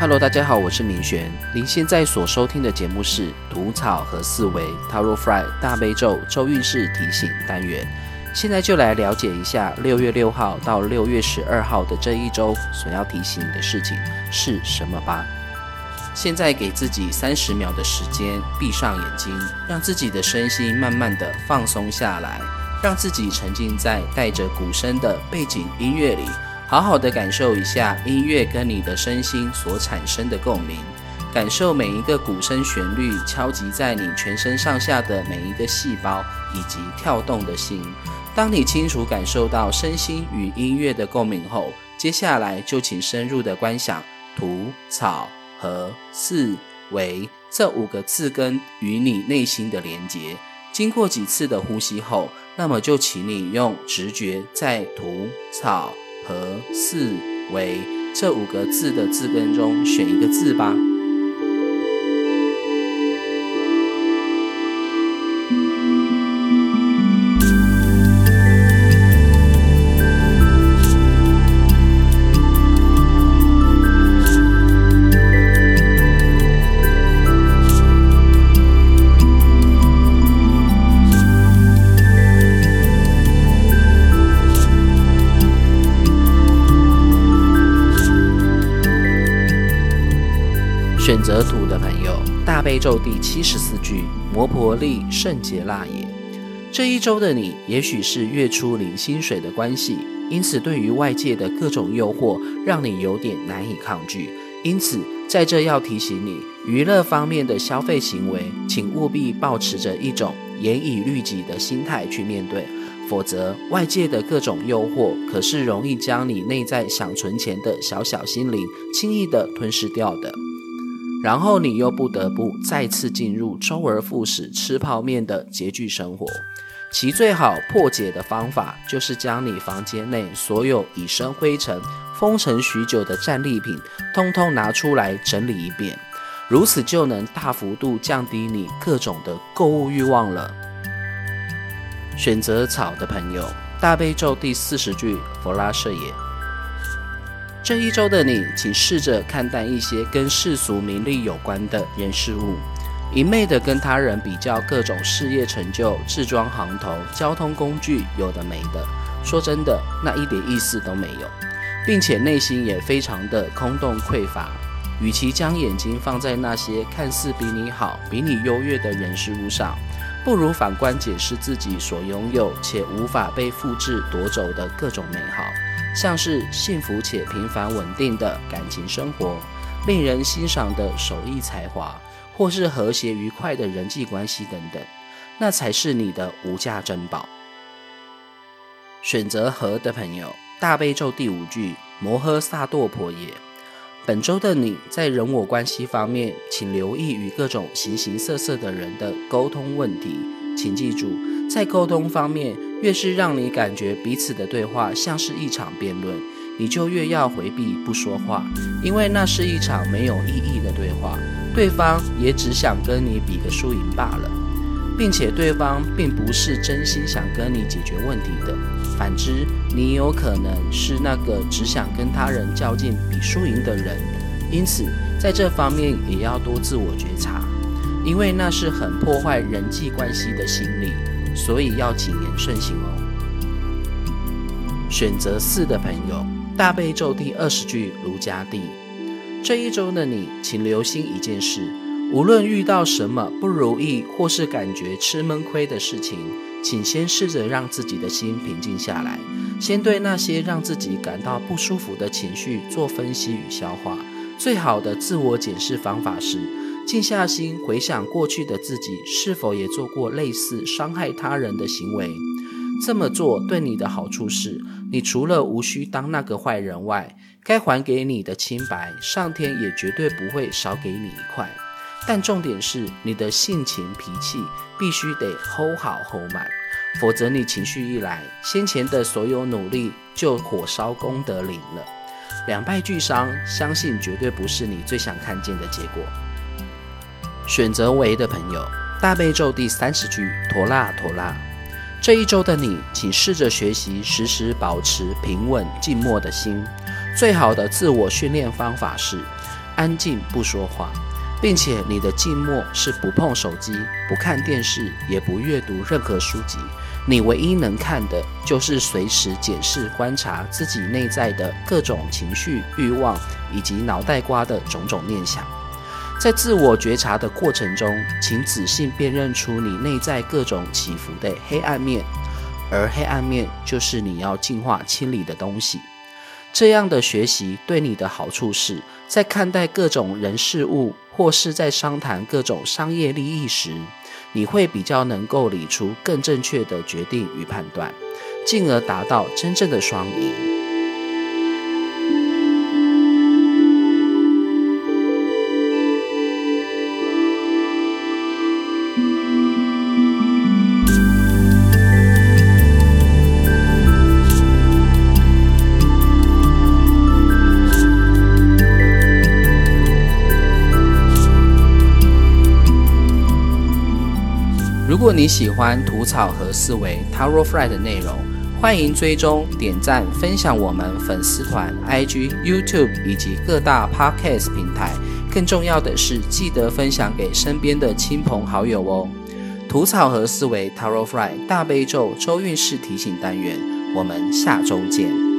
Hello，大家好，我是明璇。您现在所收听的节目是《吐草和思维 Taro Fry 大悲咒周运势提醒单元》。现在就来了解一下六月六号到六月十二号的这一周所要提醒你的事情是什么吧。现在给自己三十秒的时间，闭上眼睛，让自己的身心慢慢的放松下来，让自己沉浸在带着鼓声的背景音乐里。好好的感受一下音乐跟你的身心所产生的共鸣，感受每一个鼓声旋律敲击在你全身上下的每一个细胞以及跳动的心。当你清楚感受到身心与音乐的共鸣后，接下来就请深入的观想“土、草、和、四、维”这五个字根与你内心的连结。经过几次的呼吸后，那么就请你用直觉在土、草。和四维这五个字的字根中选一个字吧。选择土的朋友，大悲咒第七十四句：摩婆利圣洁腊也。这一周的你，也许是月初领薪水的关系，因此对于外界的各种诱惑，让你有点难以抗拒。因此，在这要提醒你，娱乐方面的消费行为，请务必保持着一种严以律己的心态去面对，否则外界的各种诱惑，可是容易将你内在想存钱的小小心灵，轻易的吞噬掉的。然后你又不得不再次进入周而复始吃泡面的拮据生活，其最好破解的方法就是将你房间内所有已生灰尘、封尘许久的战利品，通通拿出来整理一遍，如此就能大幅度降低你各种的购物欲望了。选择草的朋友，大悲咒第四十句，佛拉舍也。这一周的你，请试着看淡一些跟世俗名利有关的人事物，一昧的跟他人比较各种事业成就、制装行头、交通工具，有的没的。说真的，那一点意思都没有，并且内心也非常的空洞匮乏。与其将眼睛放在那些看似比你好、比你优越的人事物上，不如反观解释自己所拥有且无法被复制夺走的各种美好。像是幸福且平凡稳定的感情生活，令人欣赏的手艺才华，或是和谐愉快的人际关系等等，那才是你的无价珍宝。选择和的朋友，大悲咒第五句摩诃萨埵婆耶。本周的你在人我关系方面，请留意与各种形形色色的人的沟通问题。请记住，在沟通方面。越是让你感觉彼此的对话像是一场辩论，你就越要回避不说话，因为那是一场没有意义的对话，对方也只想跟你比个输赢罢了，并且对方并不是真心想跟你解决问题的。反之，你有可能是那个只想跟他人较劲比输赢的人，因此在这方面也要多自我觉察，因为那是很破坏人际关系的心理。所以要谨言慎行哦。选择四的朋友，大悲咒第二十句如家地。这一周的你，请留心一件事：无论遇到什么不如意，或是感觉吃闷亏的事情，请先试着让自己的心平静下来，先对那些让自己感到不舒服的情绪做分析与消化。最好的自我检视方法是。静下心回想过去的自己，是否也做过类似伤害他人的行为？这么做对你的好处是，你除了无需当那个坏人外，该还给你的清白，上天也绝对不会少给你一块。但重点是，你的性情脾气必须得 hold 好 hold 满，否则你情绪一来，先前的所有努力就火烧功德林了，两败俱伤，相信绝对不是你最想看见的结果。选择为的朋友，大悲咒第三十句，陀拉陀拉。这一周的你，请试着学习，时时保持平稳静默的心。最好的自我训练方法是，安静不说话，并且你的静默是不碰手机、不看电视、也不阅读任何书籍。你唯一能看的就是随时检视、观察自己内在的各种情绪、欲望，以及脑袋瓜的种种念想。在自我觉察的过程中，请仔细辨认出你内在各种起伏的黑暗面，而黑暗面就是你要净化、清理的东西。这样的学习对你的好处是，在看待各种人事物，或是在商谈各种商业利益时，你会比较能够理出更正确的决定与判断，进而达到真正的双赢。如果你喜欢吐草和思维 Tarot Fry 的内容，欢迎追踪、点赞、分享我们粉丝团、IG、YouTube 以及各大 Podcast 平台。更重要的是，记得分享给身边的亲朋好友哦。吐草和思维 Tarot Fry 大悲咒周运势提醒单元，我们下周见。